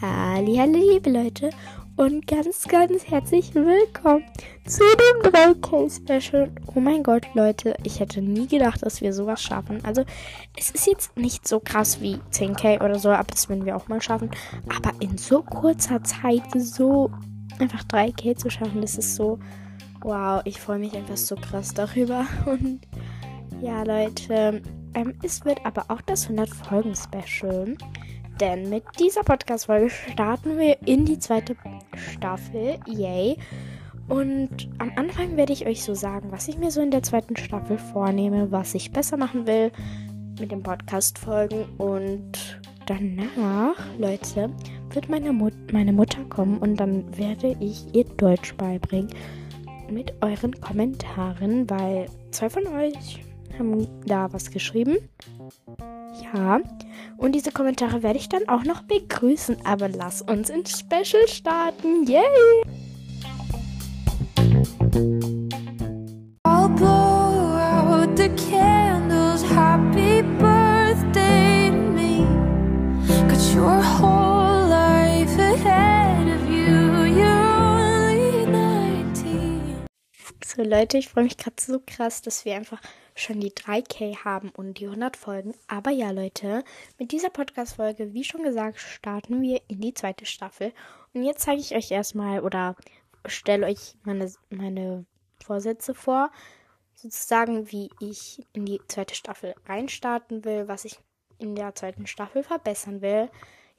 Hallo liebe Leute und ganz, ganz herzlich willkommen zu dem 3K Special. Oh mein Gott, Leute, ich hätte nie gedacht, dass wir sowas schaffen. Also, es ist jetzt nicht so krass wie 10K oder so, aber das werden wir auch mal schaffen. Aber in so kurzer Zeit so einfach 3K zu schaffen, das ist so wow, ich freue mich einfach so krass darüber. Und ja, Leute, ähm, es wird aber auch das 100 Folgen Special. Denn mit dieser Podcast-Folge starten wir in die zweite Staffel. Yay. Und am Anfang werde ich euch so sagen, was ich mir so in der zweiten Staffel vornehme, was ich besser machen will mit den Podcast-Folgen. Und danach, Leute, wird meine, Mut meine Mutter kommen und dann werde ich ihr Deutsch beibringen mit euren Kommentaren, weil zwei von euch haben da was geschrieben. Ja. Und diese Kommentare werde ich dann auch noch begrüßen. Aber lass uns ins Special starten. Yay! I'll blow out the candles. Happy birthday to me. Got your whole life ahead of you. You're only 19. So Leute, ich freue mich gerade so krass, dass wir einfach schon die 3K haben und die 100 Folgen. Aber ja, Leute, mit dieser Podcast-Folge, wie schon gesagt, starten wir in die zweite Staffel. Und jetzt zeige ich euch erstmal oder stelle euch meine, meine Vorsätze vor, sozusagen, wie ich in die zweite Staffel reinstarten will, was ich in der zweiten Staffel verbessern will.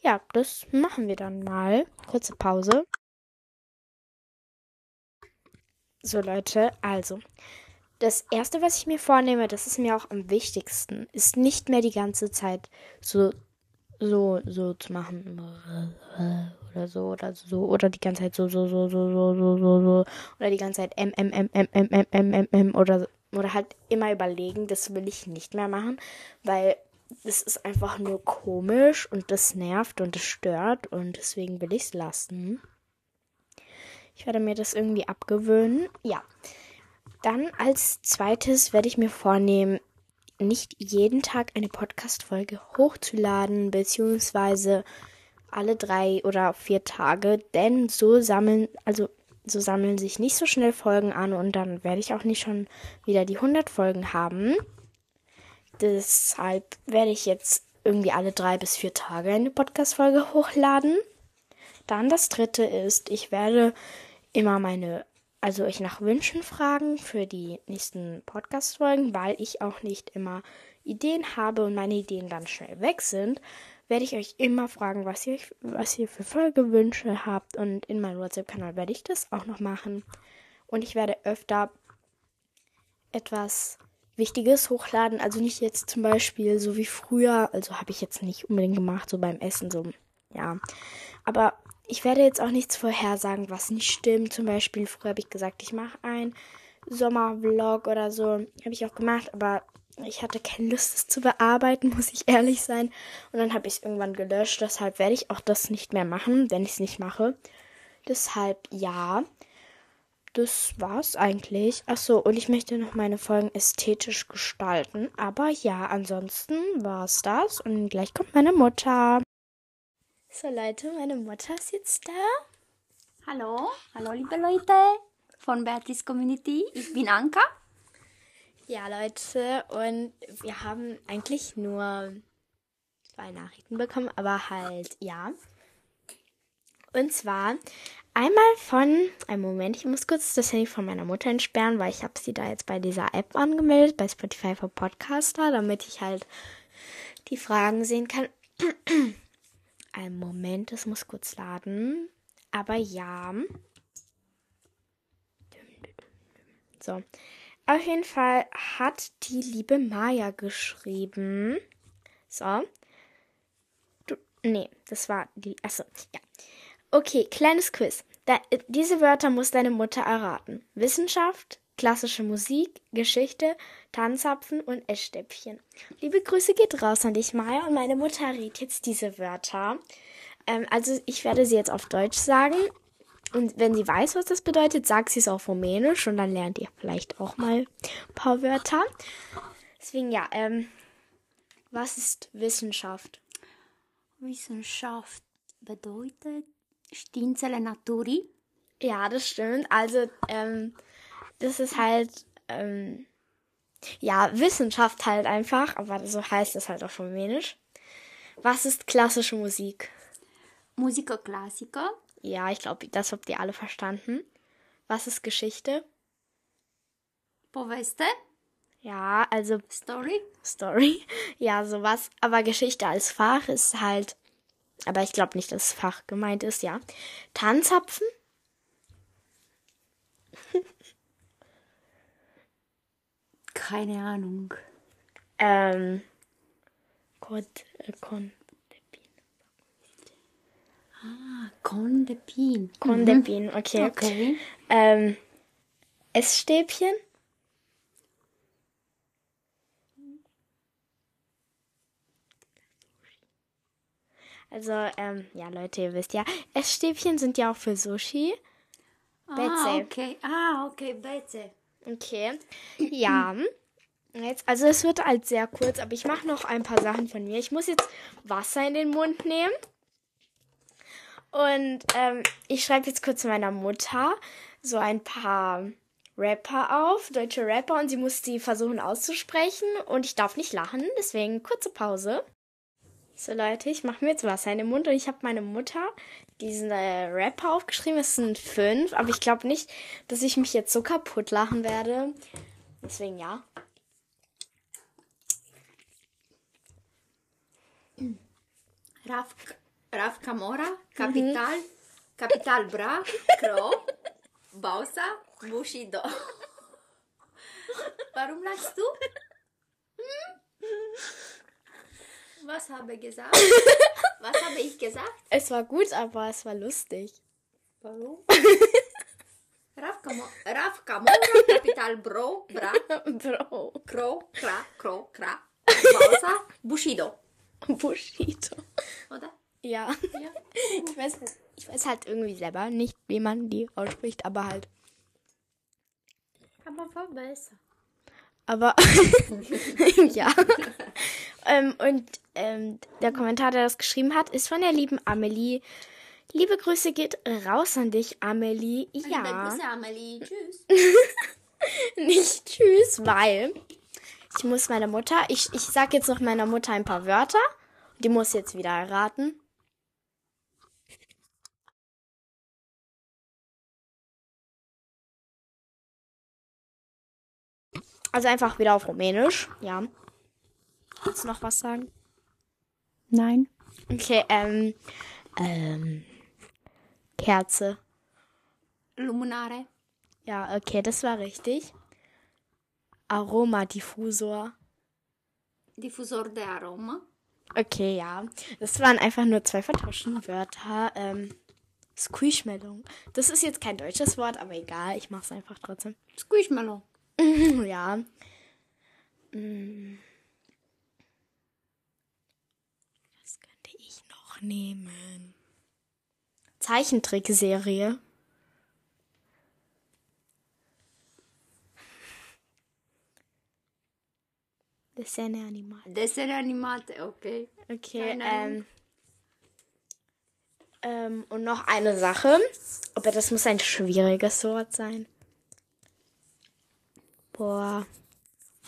Ja, das machen wir dann mal. Kurze Pause. So Leute, also das Erste, was ich mir vornehme, das ist mir auch am wichtigsten, ist nicht mehr die ganze Zeit so, so, so zu machen. Oder so, oder so, oder die ganze Zeit so, so, so, so, so, so, so, so. Oder die ganze Zeit M, M, M, M, M, M, M, M, M, oder, oder halt immer überlegen. Das will ich nicht mehr machen, weil das ist einfach nur komisch und das nervt und das stört und deswegen will ich es lassen. Ich werde mir das irgendwie abgewöhnen. Ja. Dann als zweites werde ich mir vornehmen, nicht jeden Tag eine Podcast-Folge hochzuladen, beziehungsweise alle drei oder vier Tage, denn so sammeln, also so sammeln sich nicht so schnell Folgen an und dann werde ich auch nicht schon wieder die 100 Folgen haben. Deshalb werde ich jetzt irgendwie alle drei bis vier Tage eine Podcast-Folge hochladen. Dann das dritte ist, ich werde immer meine also euch nach Wünschen fragen für die nächsten Podcast-Folgen, weil ich auch nicht immer Ideen habe und meine Ideen dann schnell weg sind, werde ich euch immer fragen, was ihr, was ihr für Folgewünsche habt. Und in meinem WhatsApp-Kanal werde ich das auch noch machen. Und ich werde öfter etwas Wichtiges hochladen. Also nicht jetzt zum Beispiel so wie früher. Also habe ich jetzt nicht unbedingt gemacht, so beim Essen, so, ja. Aber ich werde jetzt auch nichts vorhersagen, was nicht stimmt. Zum Beispiel, früher habe ich gesagt, ich mache einen Sommervlog oder so. Habe ich auch gemacht, aber ich hatte keine Lust, es zu bearbeiten, muss ich ehrlich sein. Und dann habe ich es irgendwann gelöscht. Deshalb werde ich auch das nicht mehr machen, wenn ich es nicht mache. Deshalb ja. Das war's eigentlich. Achso, und ich möchte noch meine Folgen ästhetisch gestalten. Aber ja, ansonsten war's das. Und gleich kommt meine Mutter. So Leute, meine Mutter ist jetzt da. Hallo, hallo liebe Leute von Bertis Community. Ich bin Anka. Ja Leute, und wir haben eigentlich nur zwei Nachrichten bekommen, aber halt ja. Und zwar einmal von, einen Moment, ich muss kurz das Handy von meiner Mutter entsperren, weil ich habe sie da jetzt bei dieser App angemeldet, bei Spotify für Podcaster, damit ich halt die Fragen sehen kann. Einen Moment, es muss kurz laden. Aber ja. So. Auf jeden Fall hat die liebe Maya geschrieben. So. Du, nee, das war die. Achso, ja. Okay, kleines Quiz. Da, diese Wörter muss deine Mutter erraten. Wissenschaft, klassische Musik, Geschichte, Tanzapfen und Essstäbchen. Liebe Grüße geht raus an dich, Maya. Und meine Mutter rät jetzt diese Wörter. Ähm, also ich werde sie jetzt auf Deutsch sagen. Und wenn sie weiß, was das bedeutet, sagt sie es auf Rumänisch und dann lernt ihr vielleicht auch mal ein paar Wörter. Deswegen ja, ähm, Was ist Wissenschaft? Wissenschaft bedeutet Stinzele Naturi. Ja, das stimmt. Also, ähm, das ist halt, ähm, ja, Wissenschaft halt einfach, aber so heißt es halt auf Rumänisch. Was ist klassische Musik? Musica classica. Ja, ich glaube, das habt ihr alle verstanden. Was ist Geschichte? Poveste. Ja, also Story. Story. Ja, sowas. Aber Geschichte als Fach ist halt. Aber ich glaube nicht, dass Fach gemeint ist, ja. Tanzapfen? Keine Ahnung. Ähm. Gott, äh, Kon. Kondepin. Kondepin, okay. Okay. Ähm. Essstäbchen? Also, ähm, ja, Leute, ihr wisst ja, Essstäbchen sind ja auch für Sushi. Ah, Beze. okay. Ah, okay, Beze. Okay. Ja. Jetzt, also es wird halt sehr kurz, aber ich mache noch ein paar Sachen von mir. Ich muss jetzt Wasser in den Mund nehmen. Und ähm, ich schreibe jetzt kurz meiner Mutter so ein paar Rapper auf, deutsche Rapper, und sie muss die versuchen auszusprechen. Und ich darf nicht lachen, deswegen kurze Pause. So Leute, ich mache mir jetzt Wasser in den Mund und ich habe meine Mutter diesen äh, Rapper aufgeschrieben. Es sind fünf, aber ich glaube nicht, dass ich mich jetzt so kaputt lachen werde. Deswegen ja. Raf, Raf Camora, Capital, Capital Bra, Kro, Bausa, Bushido. Warum lachst du? Hm? Was habe ich gesagt? Was habe ich gesagt? Es war gut, aber es war lustig. Warum? Raf, Camo Raf Camora, Capital Bro, Bra, Bro. Kro, Kra, Kro, Kra, Bausa, Bushido. Bushido. Oder? Ja. Ja. Ich weiß, ich weiß halt irgendwie selber nicht, wie man die ausspricht, aber halt. Aber war besser. Aber ja. ähm, und ähm, der Kommentar, der das geschrieben hat, ist von der lieben Amelie. Liebe Grüße geht raus an dich, Amelie. Liebe Ja. Grüße, Amelie. Tschüss. Nicht tschüss, weil ich muss meiner Mutter, ich, ich sag jetzt noch meiner Mutter ein paar Wörter. Die muss jetzt wieder erraten. Also einfach wieder auf Rumänisch, ja. Willst du noch was sagen? Nein. Okay, ähm, ähm, Kerze. Luminare. Ja, okay, das war richtig. Aromadiffusor. Diffusor de Aroma. Okay, ja. Das waren einfach nur zwei vertauschte Wörter. Ähm, Squishmallow. Das ist jetzt kein deutsches Wort, aber egal, ich mach's einfach trotzdem. Squishmallow. ja. Mm. Was könnte ich noch nehmen? Zeichentrickserie. Desene Animal. Desene animate, okay. Okay, ähm, ähm, und noch eine Sache. Aber das muss ein schwieriges Wort sein. Boah.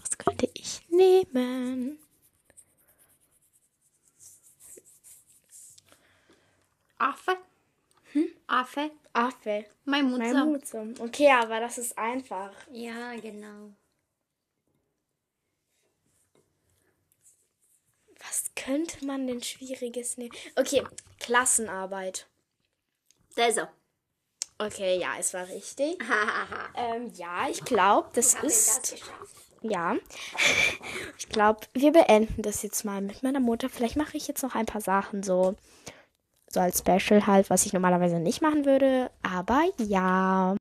Was könnte ich nehmen? Affe. Hm? Affe. Affe. Mein Mein Mutter. Okay, aber das ist einfach. Ja, genau. Was könnte man denn Schwieriges nehmen? Okay, Klassenarbeit. Deso. Okay, ja, es war richtig. Ähm, ja, ich glaube, das ist. Ja. Ich glaube, wir beenden das jetzt mal mit meiner Mutter. Vielleicht mache ich jetzt noch ein paar Sachen so. So als Special halt, was ich normalerweise nicht machen würde. Aber ja.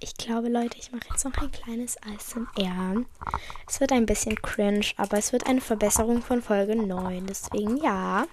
Ich glaube, Leute, ich mache jetzt noch ein kleines ASMR. Es wird ein bisschen cringe, aber es wird eine Verbesserung von Folge 9. Deswegen ja.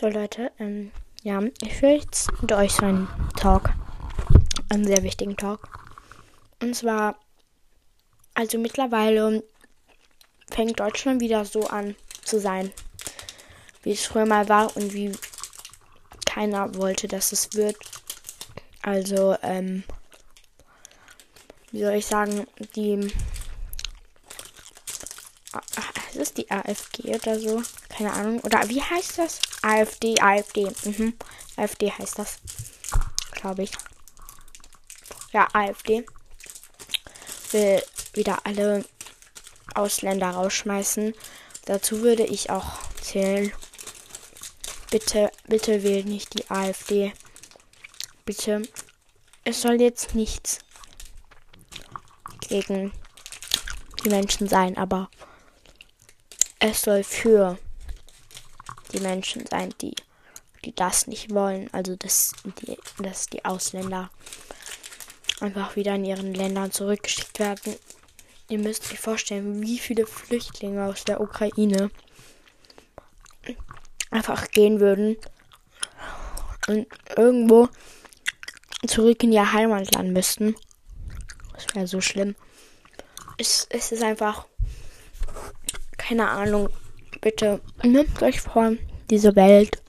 So Leute, ähm, ja, ich will jetzt mit euch so einen Talk, einen sehr wichtigen Talk. Und zwar, also mittlerweile fängt Deutschland wieder so an zu sein, wie es früher mal war und wie keiner wollte, dass es wird. Also, ähm, wie soll ich sagen, die. Es ist die AfG oder so. Keine Ahnung. Oder wie heißt das? AfD, AfD. Mhm. AfD heißt das. Glaube ich. Ja, AfD. Will wieder alle Ausländer rausschmeißen. Dazu würde ich auch zählen. Bitte, bitte wählt nicht die AfD. Bitte. Es soll jetzt nichts gegen die Menschen sein, aber es soll für die Menschen sein, die, die das nicht wollen. Also dass die, dass die Ausländer einfach wieder in ihren Ländern zurückgeschickt werden. Ihr müsst euch vorstellen, wie viele Flüchtlinge aus der Ukraine einfach gehen würden und irgendwo zurück in ihr Heimatland müssten. Das wäre so schlimm. Es, es ist einfach. Keine Ahnung. Bitte nehmt euch vor, diese Welt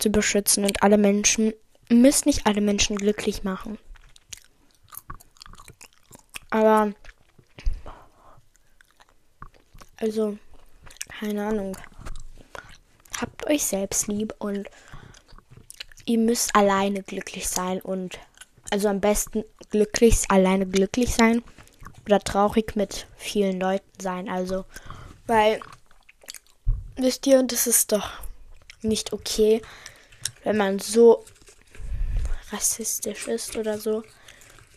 zu beschützen und alle Menschen. Müsst nicht alle Menschen glücklich machen. Aber. Also. Keine Ahnung. Habt euch selbst lieb und ihr müsst alleine glücklich sein und also am besten glücklich, alleine glücklich sein oder traurig mit vielen Leuten sein. Also, weil, wisst ihr, das ist doch nicht okay, wenn man so rassistisch ist oder so.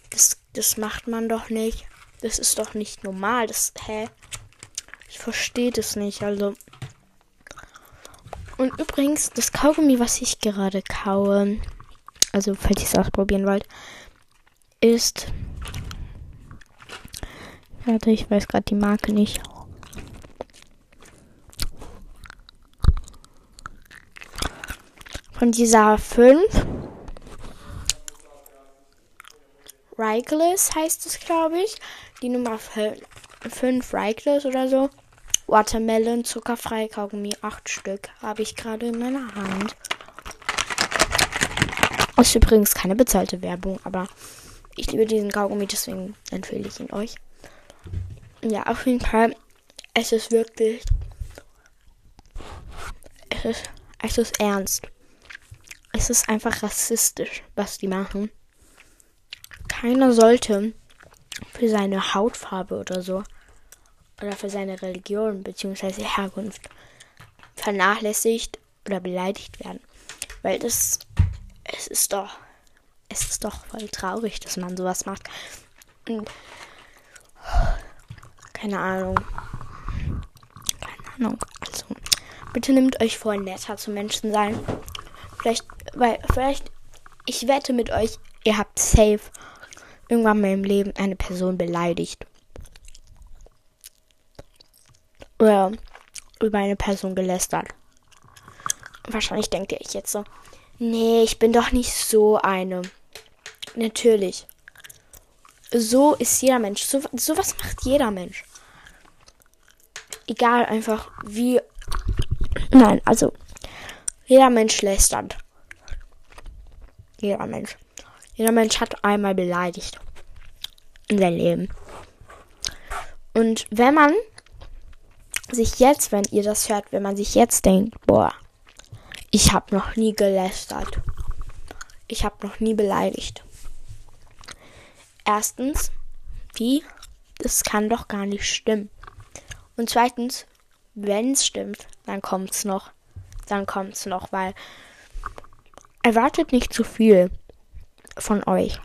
Das, das macht man doch nicht. Das ist doch nicht normal. Das, hä? Ich verstehe das nicht. Also. Und übrigens, das Kaugummi, was ich gerade kaue, also falls ihr es ausprobieren wollt, ist. Warte, ich weiß gerade die Marke nicht. Von dieser 5. Rikeless heißt es, glaube ich. Die Nummer 5 Rikeless oder so. Watermelon, zuckerfrei Kaugummi, 8 Stück habe ich gerade in meiner Hand. Ist übrigens keine bezahlte Werbung, aber ich liebe diesen Kaugummi, deswegen empfehle ich ihn euch. Ja, auf jeden Fall. Es ist wirklich. Es ist, es ist ernst. Es ist einfach rassistisch, was die machen. Keiner sollte für seine Hautfarbe oder so oder für seine Religion bzw. Herkunft vernachlässigt oder beleidigt werden. Weil das es ist doch es ist doch voll traurig, dass man sowas macht. Und keine Ahnung. Keine Ahnung. Also, bitte nehmt euch vor, netter zu Menschen sein. Vielleicht, weil, vielleicht, ich wette mit euch, ihr habt safe irgendwann mal im Leben eine Person beleidigt. Oder über eine Person gelästert. Wahrscheinlich denkt ihr euch jetzt so, nee, ich bin doch nicht so eine. Natürlich. So ist jeder Mensch. So, sowas macht jeder Mensch. Egal, einfach wie. Nein, also. Jeder Mensch lästert. Jeder Mensch. Jeder Mensch hat einmal beleidigt. In seinem Leben. Und wenn man sich jetzt, wenn ihr das hört, wenn man sich jetzt denkt, boah, ich habe noch nie gelästert. Ich habe noch nie beleidigt. Erstens, wie? Das kann doch gar nicht stimmen. Und zweitens, wenn es stimmt, dann kommt's noch. Dann kommt's noch, weil erwartet nicht zu viel von euch.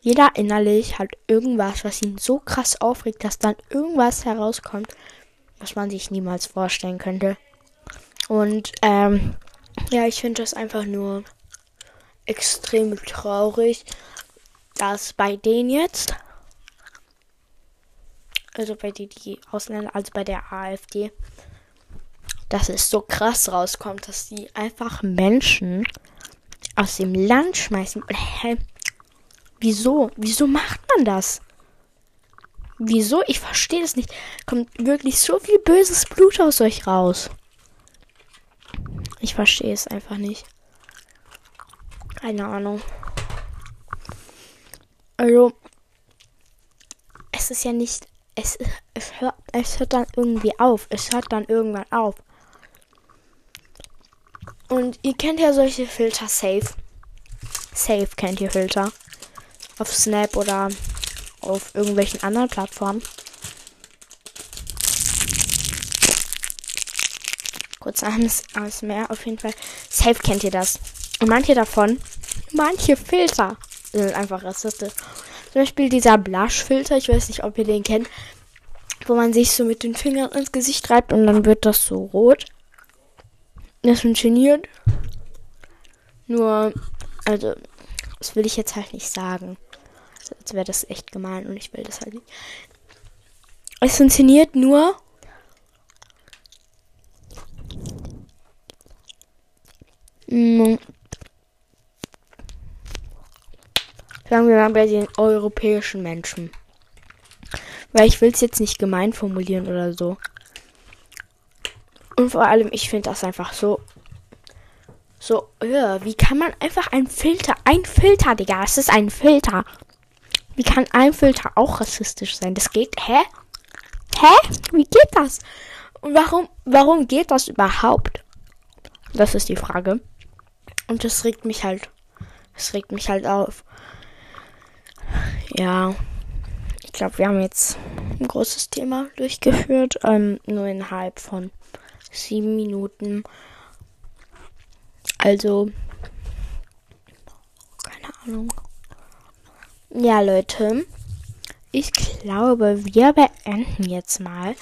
Jeder innerlich hat irgendwas, was ihn so krass aufregt, dass dann irgendwas herauskommt, was man sich niemals vorstellen könnte. Und ähm, ja, ich finde das einfach nur extrem traurig, dass bei denen jetzt, also bei die, die Ausländer, also bei der AfD, dass es so krass rauskommt, dass die einfach Menschen aus dem Land schmeißen. Hä? Wieso? Wieso macht man das? Wieso? Ich verstehe das nicht. Kommt wirklich so viel böses Blut aus euch raus. Ich verstehe es einfach nicht. Keine Ahnung. Also, es ist ja nicht. Es, es, hört, es hört dann irgendwie auf. Es hört dann irgendwann auf. Und ihr kennt ja solche Filter safe. Safe kennt ihr Filter. Auf Snap oder auf irgendwelchen anderen Plattformen. Kurz alles, alles mehr auf jeden Fall. Safe kennt ihr das. Und manche davon, manche Filter sind einfach rassistisch. Zum Beispiel dieser Blush-Filter, ich weiß nicht, ob ihr den kennt, wo man sich so mit den Fingern ins Gesicht reibt und dann wird das so rot. Das funktioniert. Nur, also, das will ich jetzt halt nicht sagen. Als wäre das echt gemein und ich will das halt nicht. Es funktioniert nur. Sagen wir mal bei den europäischen Menschen. Weil ich will es jetzt nicht gemein formulieren oder so. Und vor allem, ich finde das einfach so. So, ja, wie kann man einfach ein Filter, ein Filter, Digga, das ist ein Filter. Wie kann ein Filter auch rassistisch sein? Das geht, hä? Hä? Wie geht das? Und warum, warum geht das überhaupt? Das ist die Frage. Und das regt mich halt, das regt mich halt auf. Ja, ich glaube, wir haben jetzt ein großes Thema durchgeführt, ähm, nur innerhalb von sieben Minuten. Also, keine Ahnung. Ja, Leute, ich glaube, wir beenden jetzt mal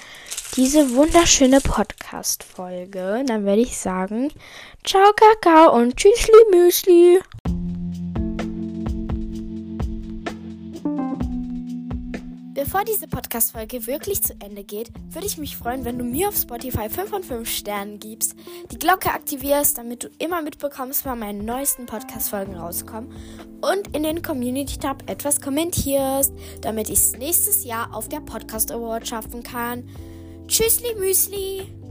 diese wunderschöne Podcast-Folge. Dann werde ich sagen, ciao, Kakao und tschüssli, Müsli. Bevor diese Podcast-Folge wirklich zu Ende geht, würde ich mich freuen, wenn du mir auf Spotify 5 von 5 Sternen gibst, die Glocke aktivierst, damit du immer mitbekommst, wann meine neuesten Podcast-Folgen rauskommen und in den Community-Tab etwas kommentierst, damit ich es nächstes Jahr auf der Podcast Award schaffen kann. Tschüssli Müsli!